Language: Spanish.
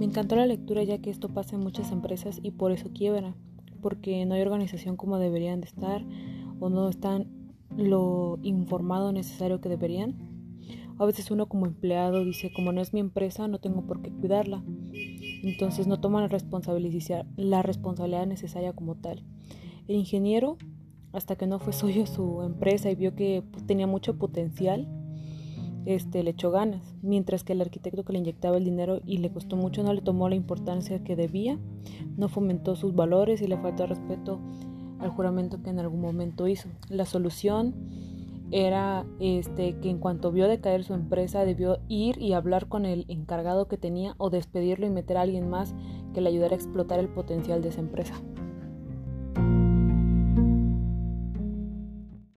Me encantó la lectura ya que esto pasa en muchas empresas y por eso quiebra, porque no hay organización como deberían de estar o no están lo informado necesario que deberían. A veces uno como empleado dice, como no es mi empresa, no tengo por qué cuidarla. Entonces no toman la responsabilidad, necesaria como tal. El ingeniero, hasta que no fue suyo su empresa y vio que tenía mucho potencial, este, le echó ganas, mientras que el arquitecto que le inyectaba el dinero y le costó mucho no le tomó la importancia que debía, no fomentó sus valores y le faltó respeto al juramento que en algún momento hizo. La solución era este, que en cuanto vio decaer su empresa debió ir y hablar con el encargado que tenía o despedirlo y meter a alguien más que le ayudara a explotar el potencial de esa empresa.